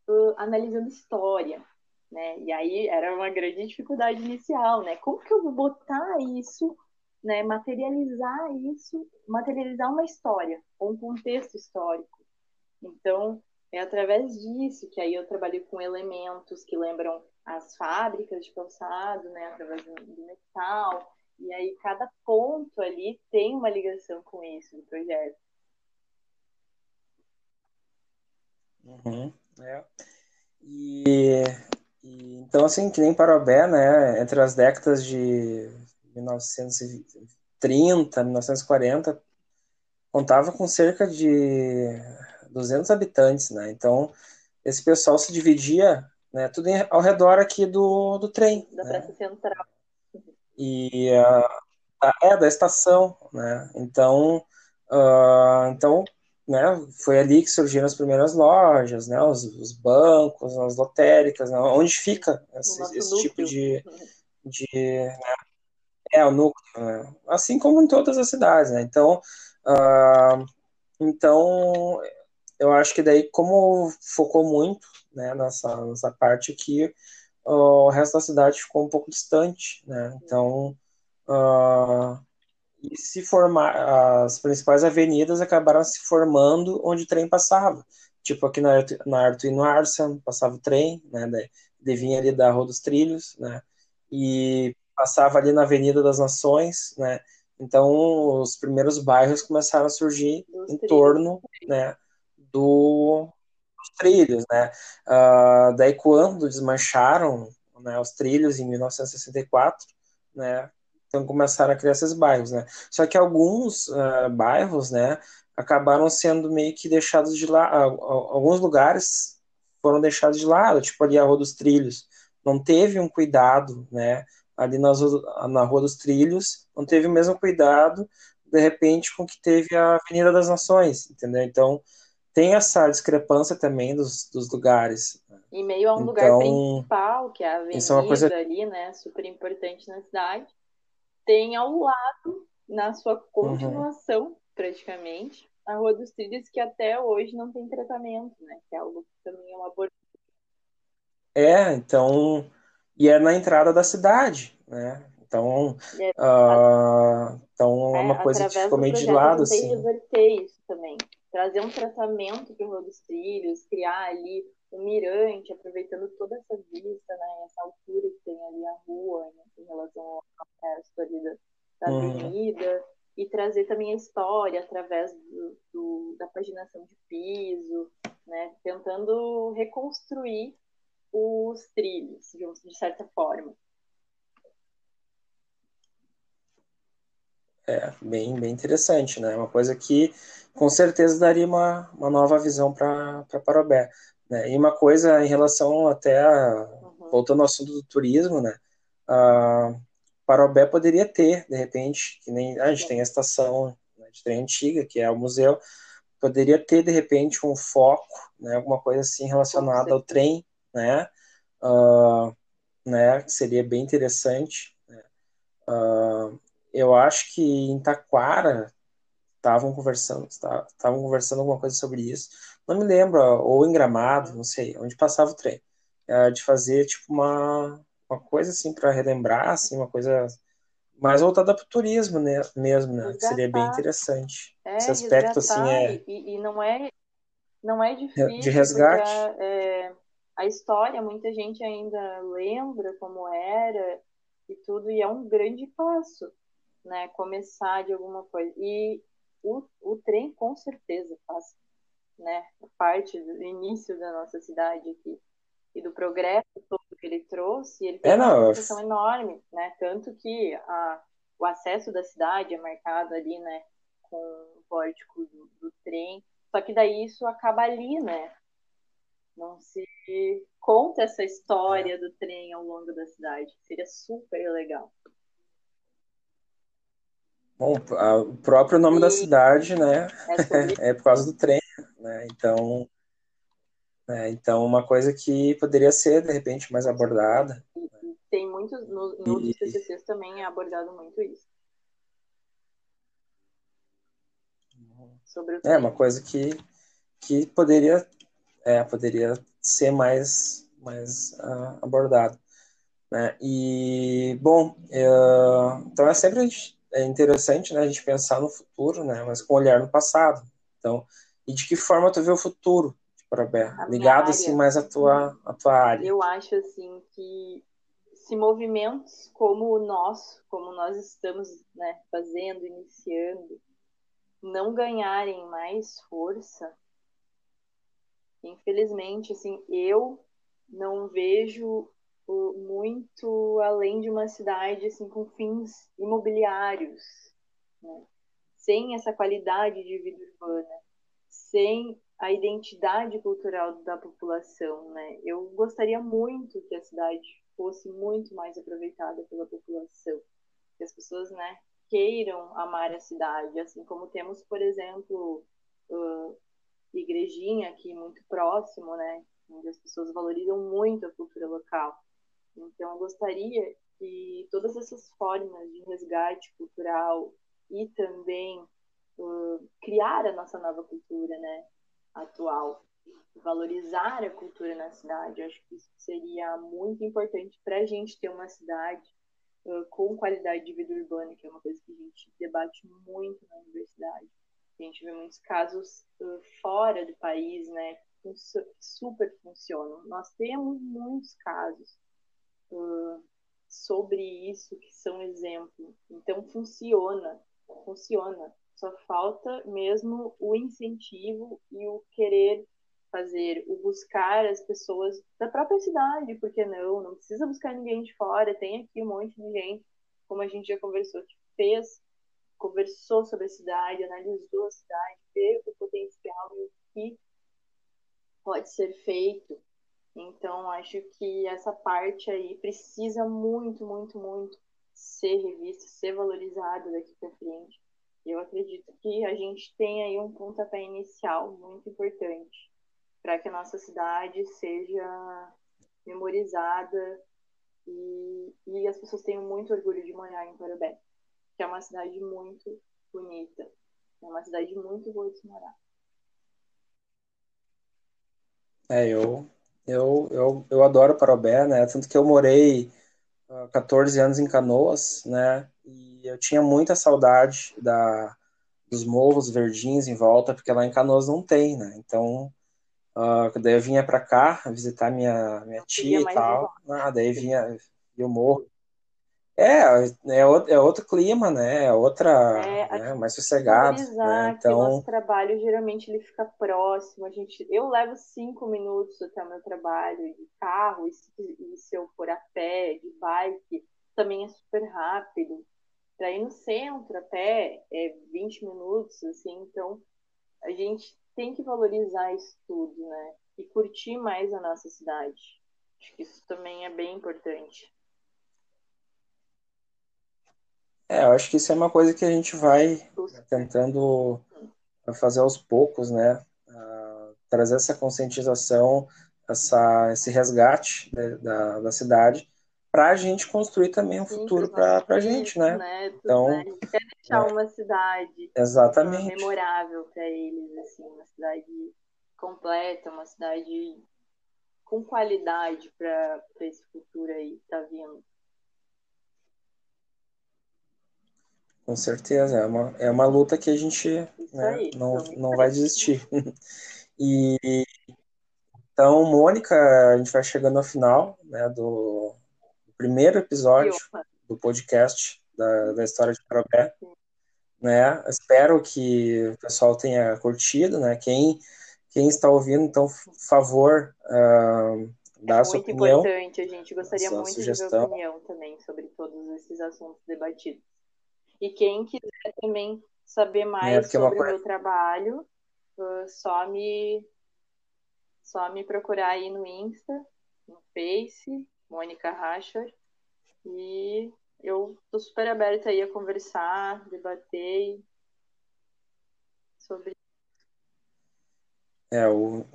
uh, analisando história, né? E aí era uma grande dificuldade inicial, né? Como que eu vou botar isso, né? Materializar isso, materializar uma história, um contexto histórico. Então é através disso que aí eu trabalho com elementos que lembram as fábricas de calçado, né? Através do metal e aí cada ponto ali tem uma ligação com isso no projeto. Uhum, é. E, e, então assim, que nem Parobé, né, entre as décadas de 1930, 1940, contava com cerca de 200 habitantes, né? Então, esse pessoal se dividia, né, tudo ao redor aqui do, do trem. Da né? Praça Central e uh, é da estação, né? Então, uh, então, né? Foi ali que surgiram as primeiras lojas, né? Os, os bancos, as lotéricas, né? onde fica esse, esse tipo de, de né? é o núcleo, né? assim como em todas as cidades, né? Então, uh, então eu acho que daí como focou muito, né? Nessa, nessa parte aqui o resto da cidade ficou um pouco distante, né? Então, uh, e se formar, as principais avenidas acabaram se formando onde o trem passava. Tipo aqui na, na Arthur e no Arsen, passava o trem, né? Daí, vinha ali da Rua dos Trilhos, né? E passava ali na Avenida das Nações, né? Então, os primeiros bairros começaram a surgir em torno, né, do, os trilhos, né? Uh, daí quando desmancharam né, os trilhos em 1964, né? Então começaram a criar esses bairros, né? Só que alguns uh, bairros, né, acabaram sendo meio que deixados de lado. Alguns lugares foram deixados de lado, tipo ali a Rua dos Trilhos. Não teve um cuidado, né? Ali nas, na Rua dos Trilhos, não teve o mesmo cuidado, de repente, com que teve a Avenida das Nações, entendeu? Então, tem essa discrepância também dos, dos lugares. Em meio a um então, lugar principal, que é a avenida é uma coisa... ali, né, super importante na cidade, tem ao lado, na sua continuação, uhum. praticamente, a Rua dos Trilhos, que até hoje não tem tratamento, né, que é algo que também é uma É, então, e é na entrada da cidade, né, então, é, uh, então é uma coisa que ficou meio de lado, assim. reverter isso também trazer um tratamento para o Rio dos Trilhos, criar ali um mirante, aproveitando toda essa vista, né, essa altura que tem ali a rua né, em relação ao resto ali da, da uhum. avenida, e trazer também a história através do, do, da paginação de piso, né? Tentando reconstruir os trilhos, de certa forma. É, bem, bem interessante, né? Uma coisa que com certeza daria uma, uma nova visão para Parobé. Né? E uma coisa em relação até, a, uhum. voltando ao assunto do turismo, né? A Parobé poderia ter, de repente, que nem a gente tem a estação né, de trem antiga, que é o museu, poderia ter, de repente, um foco, né? Alguma coisa assim relacionada ao trem, né? Uh, né? Que seria bem interessante. Né? Uh, eu acho que em Taquara estavam conversando, estavam conversando alguma coisa sobre isso. Não me lembro, ou em Gramado, não sei, onde passava o trem. É, de fazer tipo uma, uma coisa assim para relembrar, assim, uma coisa mais voltada para o turismo né, mesmo, né? Que seria bem interessante. É, Esse aspecto assim é e, e, não é não é difícil de resgate. É, a história muita gente ainda lembra como era e tudo e é um grande passo né, começar de alguma coisa. E o, o trem com certeza faz né, parte do início da nossa cidade aqui e do progresso todo que ele trouxe, ele tem é, uma repercussão enorme, né? Tanto que a, o acesso da cidade é marcado ali, né, com o pórtico do, do trem. Só que daí isso acaba ali, né? Não se conta essa história do trem ao longo da cidade. Seria super legal. Bom, a, o próprio nome e... da cidade, né, é, é, por causa do trem, né, então, é, então uma coisa que poderia ser, de repente, mais abordada. Tem muitos, no, no outros TCCs também é abordado muito isso. Sobre o trem. É, uma coisa que, que poderia, é, poderia ser mais, mais uh, abordado. Né? E, bom, uh, então é sempre a gente é interessante né, a gente pensar no futuro, né, mas com olhar no passado. Então, e de que forma tu vê o futuro de Parabé? Ligado assim mais à tua, à tua área. Eu acho assim que se movimentos como o nosso, como nós estamos né, fazendo, iniciando, não ganharem mais força, infelizmente, assim, eu não vejo muito além de uma cidade assim com fins imobiliários, né? sem essa qualidade de vida urbana, sem a identidade cultural da população, né? Eu gostaria muito que a cidade fosse muito mais aproveitada pela população, que as pessoas, né, queiram amar a cidade, assim como temos, por exemplo, uh, igrejinha aqui muito próximo, né, onde as pessoas valorizam muito a cultura local. Então, eu gostaria que todas essas formas de resgate cultural e também uh, criar a nossa nova cultura, né, atual, valorizar a cultura na cidade, eu acho que isso seria muito importante para a gente ter uma cidade uh, com qualidade de vida urbana, que é uma coisa que a gente debate muito na universidade. A gente vê muitos casos uh, fora do país, né, que super funcionam. Nós temos muitos casos uh, sobre isso que são exemplo. Então funciona, funciona. Só falta mesmo o incentivo e o querer fazer, o buscar as pessoas da própria cidade, porque não? Não precisa buscar ninguém de fora. Tem aqui um monte de gente, como a gente já conversou, que fez, conversou sobre a cidade, analisou a cidade, vê o potencial e o que pode ser feito. Então, acho que essa parte aí precisa muito, muito, muito ser revista, ser valorizada daqui para frente. Eu acredito que a gente tem aí um pontapé inicial muito importante para que a nossa cidade seja memorizada e, e as pessoas tenham muito orgulho de morar em Parobé, que é uma cidade muito bonita, é uma cidade muito boa de se morar. É, eu eu, eu, eu adoro Parobé, né? Tanto que eu morei uh, 14 anos em Canoas, né? E eu tinha muita saudade da, dos morros verdinhos em volta, porque lá em Canoas não tem, né? Então, uh, daí eu vinha para cá visitar minha, minha tia e tal. Ah, daí vinha e o morro. É, é, outro, é outro clima, né? É outra, é, né? mais sossegado. Né? Então, o nosso trabalho geralmente ele fica próximo. A gente, eu levo cinco minutos até o meu trabalho de carro e se, e se eu for a pé, de bike, também é super rápido. Para ir no centro a pé é 20 minutos, assim. Então, a gente tem que valorizar isso tudo, né? E curtir mais a nossa cidade. Acho que isso também é bem importante. É, eu acho que isso é uma coisa que a gente vai tentando fazer aos poucos, né? Uh, trazer essa conscientização, essa, esse resgate da, da, da cidade, para a gente construir também um Sim, futuro para a gente, né? né? Então, né? quer deixar é, uma cidade exatamente. memorável para eles, assim, uma cidade completa, uma cidade com qualidade para esse futuro aí que tá vindo. Com certeza, é uma, é uma luta que a gente né, aí, não, não vai desistir. e então, Mônica, a gente vai chegando ao final né, do, do primeiro episódio do podcast da, da história de Parobé. Né? Espero que o pessoal tenha curtido, né? Quem, quem está ouvindo, então, por favor, uh, dá é a sua opinião. Muito importante, a gente gostaria muito sugestão. de ver a opinião também sobre todos esses assuntos debatidos. E quem quiser também saber mais é, sobre o meu trabalho, uh, só me só me procurar aí no Insta, no Face, Mônica Racher. E eu tô super aberta aí a conversar, debater sobre. É, o,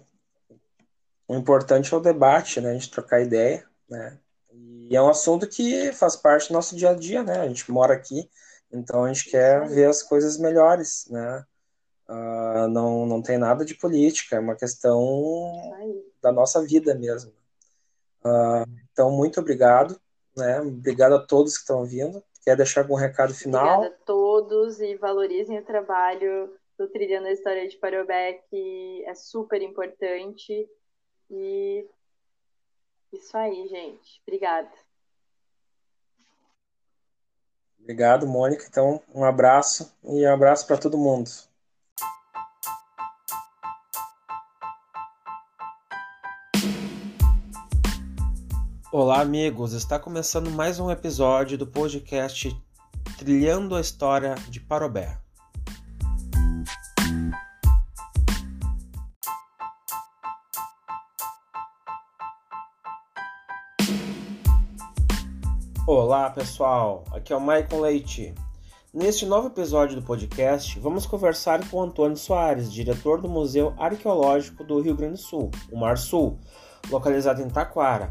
o importante é o debate, né? A gente trocar ideia, né? E é um assunto que faz parte do nosso dia a dia, né? A gente mora aqui, então a gente quer ver as coisas melhores, né? Uh, não, não tem nada de política, é uma questão da nossa vida mesmo. Uh, então, muito obrigado, né? Obrigado a todos que estão vindo. Quer deixar algum recado final? Obrigada a todos e valorizem o trabalho do Trilhando a História de Parobé, que é super importante. E isso aí, gente. Obrigada. Obrigado, Mônica. Então, um abraço e um abraço para todo mundo. Olá, amigos! Está começando mais um episódio do podcast Trilhando a História de Parobé. Pessoal, aqui é o Maicon Leite. Neste novo episódio do podcast, vamos conversar com Antônio Soares, diretor do Museu Arqueológico do Rio Grande do Sul, o Mar Sul, localizado em Taquara.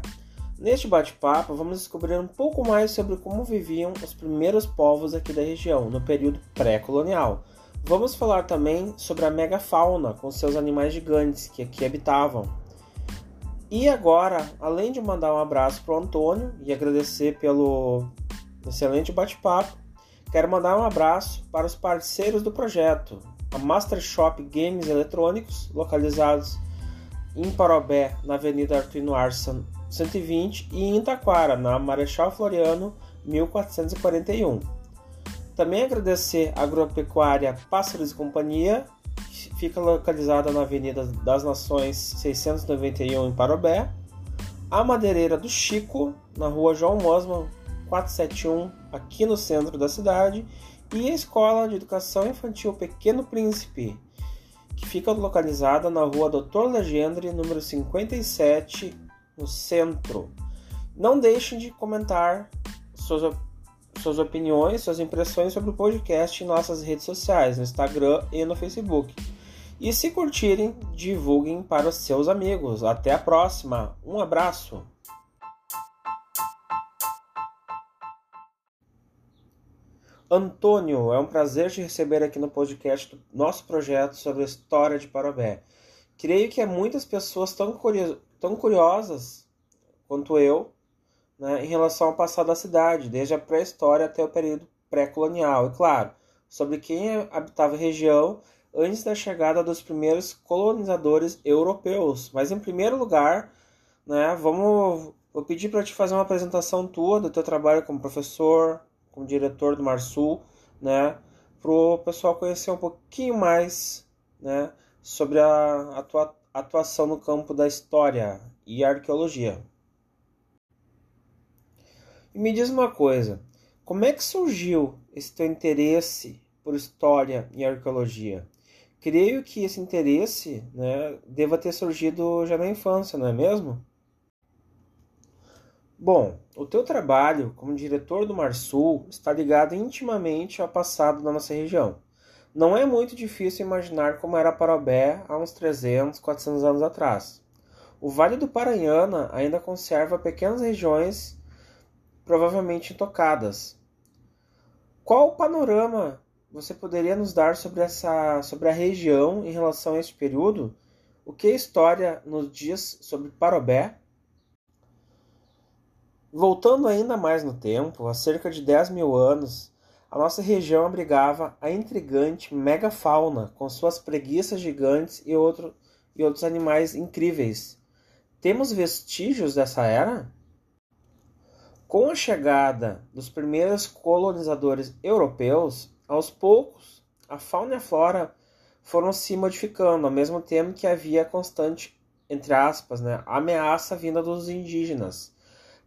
Neste bate-papo, vamos descobrir um pouco mais sobre como viviam os primeiros povos aqui da região, no período pré-colonial. Vamos falar também sobre a megafauna, com seus animais gigantes que aqui habitavam, e agora, além de mandar um abraço para o Antônio e agradecer pelo excelente bate-papo, quero mandar um abraço para os parceiros do projeto, a Master Shop Games Eletrônicos, localizados em Parobé, na Avenida Arthur Arson 120, e em Itaquara, na Marechal Floriano 1441. Também agradecer a Agropecuária Pássaros e Companhia fica localizada na Avenida das Nações 691 em Parobé. A Madeireira do Chico, na rua João Mosman 471, aqui no centro da cidade. E a Escola de Educação Infantil Pequeno Príncipe, que fica localizada na rua Doutor Legendre, número 57, no centro. Não deixem de comentar suas, suas opiniões, suas impressões sobre o podcast em nossas redes sociais, no Instagram e no Facebook. E se curtirem, divulguem para os seus amigos. Até a próxima. Um abraço. Antônio, é um prazer te receber aqui no podcast do nosso projeto sobre a história de Parobé. Creio que há muitas pessoas tão, tão curiosas quanto eu né, em relação ao passado da cidade, desde a pré-história até o período pré-colonial. E claro, sobre quem habitava a região antes da chegada dos primeiros colonizadores europeus. Mas em primeiro lugar, né, vamos vou pedir para te fazer uma apresentação tua do teu trabalho como professor, como diretor do Marsul, né, para o pessoal conhecer um pouquinho mais, né, sobre a, a tua atuação no campo da história e arqueologia. E me diz uma coisa, como é que surgiu esse teu interesse por história e arqueologia? Creio que esse interesse né, deva ter surgido já na infância, não é mesmo? Bom, o teu trabalho como diretor do Marsul está ligado intimamente ao passado da nossa região. Não é muito difícil imaginar como era Parobé há uns 300, 400 anos atrás. O Vale do Paranhana ainda conserva pequenas regiões provavelmente intocadas. Qual o panorama você poderia nos dar sobre, essa, sobre a região em relação a este período? O que a história nos diz sobre Parobé? Voltando ainda mais no tempo, há cerca de 10 mil anos, a nossa região abrigava a intrigante megafauna com suas preguiças gigantes e, outro, e outros animais incríveis. Temos vestígios dessa era? Com a chegada dos primeiros colonizadores europeus, aos poucos, a fauna e a flora foram se modificando, ao mesmo tempo que havia constante, entre aspas, né, ameaça vinda dos indígenas.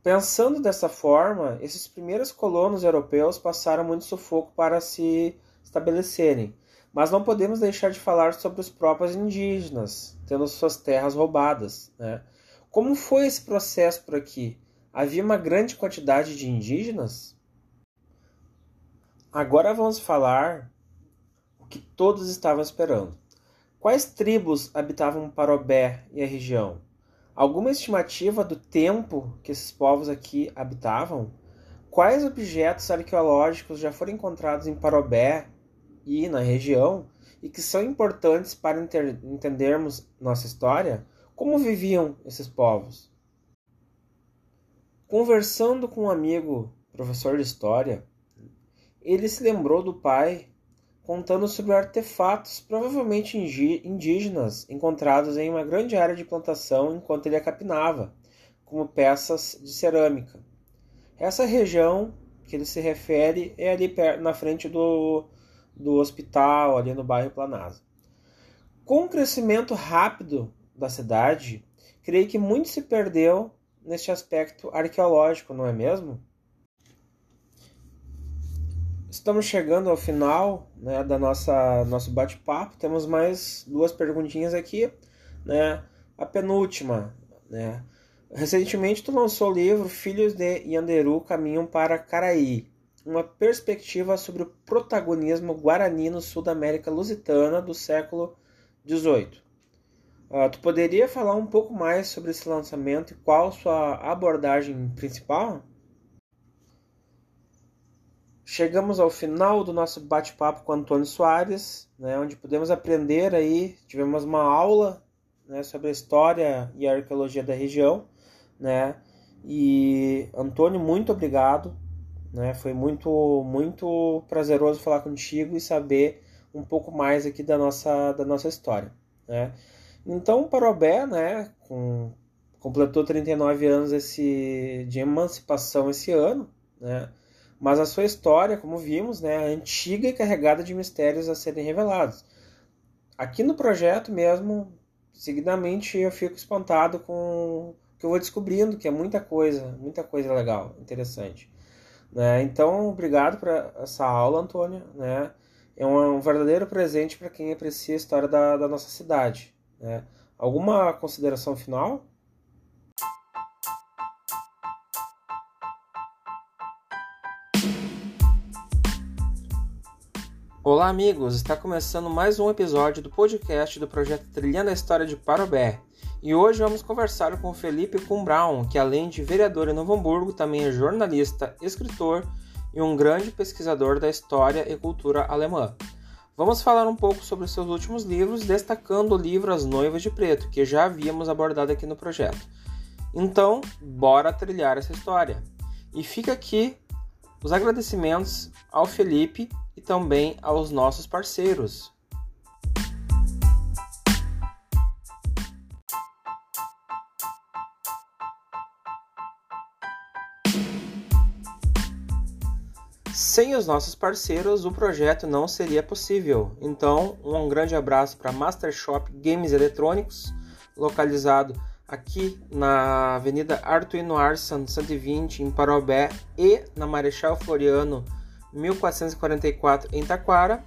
Pensando dessa forma, esses primeiros colonos europeus passaram muito sufoco para se estabelecerem. Mas não podemos deixar de falar sobre os próprios indígenas, tendo suas terras roubadas. Né? Como foi esse processo por aqui? Havia uma grande quantidade de indígenas? Agora vamos falar o que todos estavam esperando. Quais tribos habitavam Parobé e a região? Alguma estimativa do tempo que esses povos aqui habitavam? Quais objetos arqueológicos já foram encontrados em Parobé e na região e que são importantes para entendermos nossa história? Como viviam esses povos? Conversando com um amigo, professor de história, ele se lembrou do pai contando sobre artefatos provavelmente indígenas encontrados em uma grande área de plantação enquanto ele a capinava, como peças de cerâmica. Essa região que ele se refere é ali na frente do, do hospital, ali no bairro Planasa. Com o crescimento rápido da cidade, creio que muito se perdeu neste aspecto arqueológico, não é mesmo? Estamos chegando ao final né, da nossa nosso bate-papo. Temos mais duas perguntinhas aqui, né? A penúltima, né? Recentemente tu lançou o livro Filhos de Yanderu Caminham para Caraí, uma perspectiva sobre o protagonismo guarani no sul da América Lusitana do século XVIII. Ah, tu poderia falar um pouco mais sobre esse lançamento e qual sua abordagem principal? Chegamos ao final do nosso bate-papo com Antônio Soares, né, onde pudemos aprender aí, tivemos uma aula né, sobre a história e a arqueologia da região, né, e Antônio, muito obrigado, né, foi muito, muito prazeroso falar contigo e saber um pouco mais aqui da nossa, da nossa história, né. Então, Parobé, né, com, completou 39 anos esse, de emancipação esse ano, né, mas a sua história, como vimos, né, é antiga e carregada de mistérios a serem revelados. Aqui no projeto mesmo, seguidamente eu fico espantado com o que eu vou descobrindo, que é muita coisa, muita coisa legal, interessante. Né? Então, obrigado por essa aula, Antônio. Né? É um, verdadeiro presente para quem aprecia a história da, da nossa cidade. Né? Alguma consideração final? Olá, amigos! Está começando mais um episódio do podcast do projeto Trilhando a História de Parobé. E hoje vamos conversar com Felipe Kumbraun, que além de vereador em Novo Hamburgo, também é jornalista, escritor e um grande pesquisador da história e cultura alemã. Vamos falar um pouco sobre seus últimos livros, destacando o livro As Noivas de Preto, que já havíamos abordado aqui no projeto. Então, bora trilhar essa história. E fica aqui os agradecimentos ao Felipe e também aos nossos parceiros. Sem os nossos parceiros, o projeto não seria possível. Então, um grande abraço para Master Shop Games Eletrônicos, localizado aqui na Avenida Arthur Arson 120 em Parobé e na Marechal Floriano 1444 em Taquara.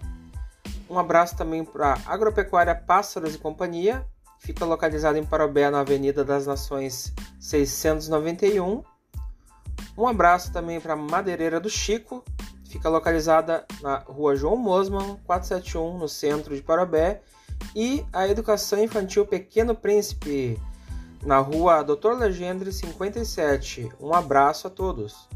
Um abraço também para Agropecuária Pássaros e Companhia, fica localizado em Parobé na Avenida das Nações 691. Um abraço também para Madeireira do Chico, Fica localizada na rua João Mosman, 471, no centro de Parabé. E a Educação Infantil Pequeno Príncipe, na rua Doutor Legendre, 57. Um abraço a todos.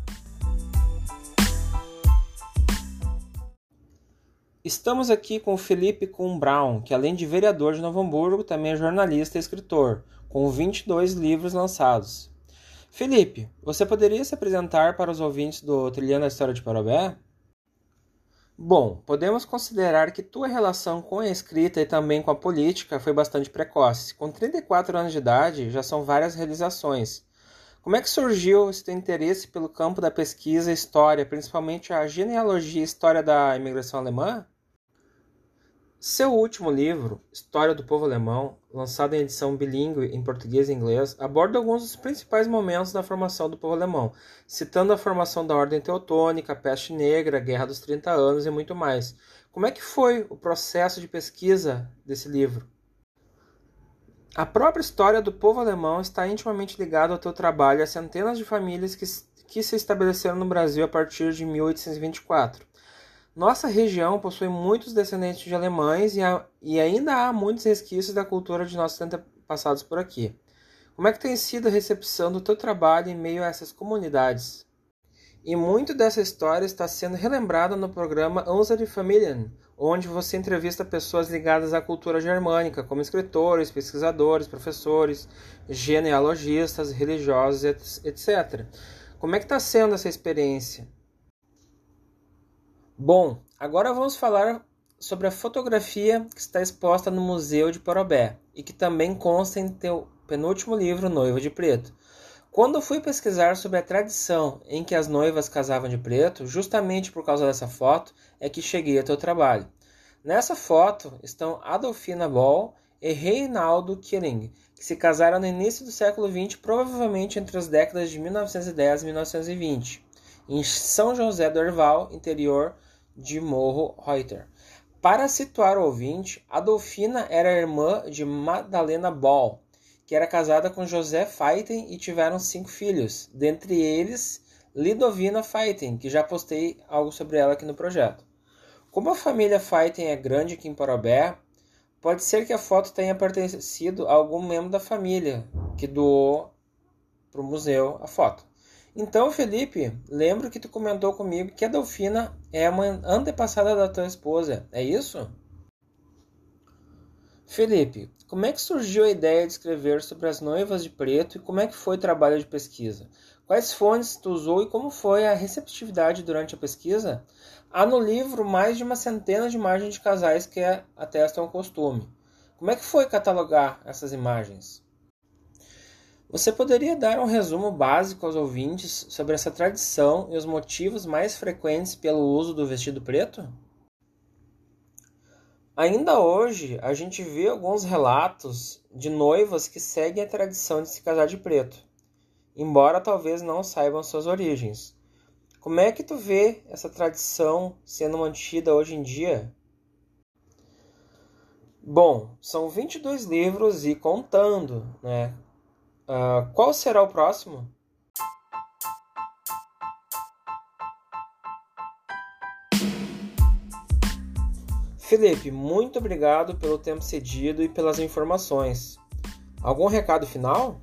Estamos aqui com Felipe Kuhn Brown, que além de vereador de Novo Hamburgo, também é jornalista e escritor, com 22 livros lançados. Felipe, você poderia se apresentar para os ouvintes do Trilhando a História de Parobé? Bom, podemos considerar que tua relação com a escrita e também com a política foi bastante precoce. Com 34 anos de idade, já são várias realizações. Como é que surgiu esse teu interesse pelo campo da pesquisa e história, principalmente a genealogia e história da imigração alemã? Seu último livro, História do Povo Alemão, lançado em edição bilíngue em português e inglês, aborda alguns dos principais momentos da formação do povo alemão, citando a formação da Ordem Teutônica, a Peste Negra, a Guerra dos 30 Anos e muito mais. Como é que foi o processo de pesquisa desse livro? A própria história do povo alemão está intimamente ligada ao teu trabalho e a centenas de famílias que, que se estabeleceram no Brasil a partir de 1824. Nossa região possui muitos descendentes de alemães e, há, e ainda há muitos resquícios da cultura de nossos antepassados por aqui. Como é que tem sido a recepção do teu trabalho em meio a essas comunidades? E muito dessa história está sendo relembrada no programa Unsere Familien, onde você entrevista pessoas ligadas à cultura germânica, como escritores, pesquisadores, professores, genealogistas, religiosos, etc. Como é que está sendo essa experiência? Bom, agora vamos falar sobre a fotografia que está exposta no Museu de Porobé e que também consta em teu penúltimo livro, Noiva de Preto. Quando fui pesquisar sobre a tradição em que as noivas casavam de preto, justamente por causa dessa foto, é que cheguei a teu trabalho. Nessa foto estão Adolfina Boll e Reinaldo Killing, que se casaram no início do século XX, provavelmente entre as décadas de 1910 e 1920, em São José do Herval, interior de Morro Reuter. Para situar o ouvinte, Adolfina era irmã de Madalena Ball, que era casada com José Feiten e tiveram cinco filhos, dentre eles Lidovina Feiten, que já postei algo sobre ela aqui no projeto. Como a família Feiten é grande aqui em Parobé, pode ser que a foto tenha pertencido a algum membro da família que doou para o museu a foto. Então, Felipe, lembro que tu comentou comigo que a Delfina é uma antepassada da tua esposa, é isso? Felipe, como é que surgiu a ideia de escrever sobre as noivas de preto e como é que foi o trabalho de pesquisa? Quais fontes tu usou e como foi a receptividade durante a pesquisa? Há no livro mais de uma centena de imagens de casais que atestam o costume. Como é que foi catalogar essas imagens? Você poderia dar um resumo básico aos ouvintes sobre essa tradição e os motivos mais frequentes pelo uso do vestido preto? Ainda hoje, a gente vê alguns relatos de noivas que seguem a tradição de se casar de preto, embora talvez não saibam suas origens. Como é que tu vê essa tradição sendo mantida hoje em dia? Bom, são 22 livros e contando, né? Uh, qual será o próximo? Felipe, muito obrigado pelo tempo cedido e pelas informações. Algum recado final?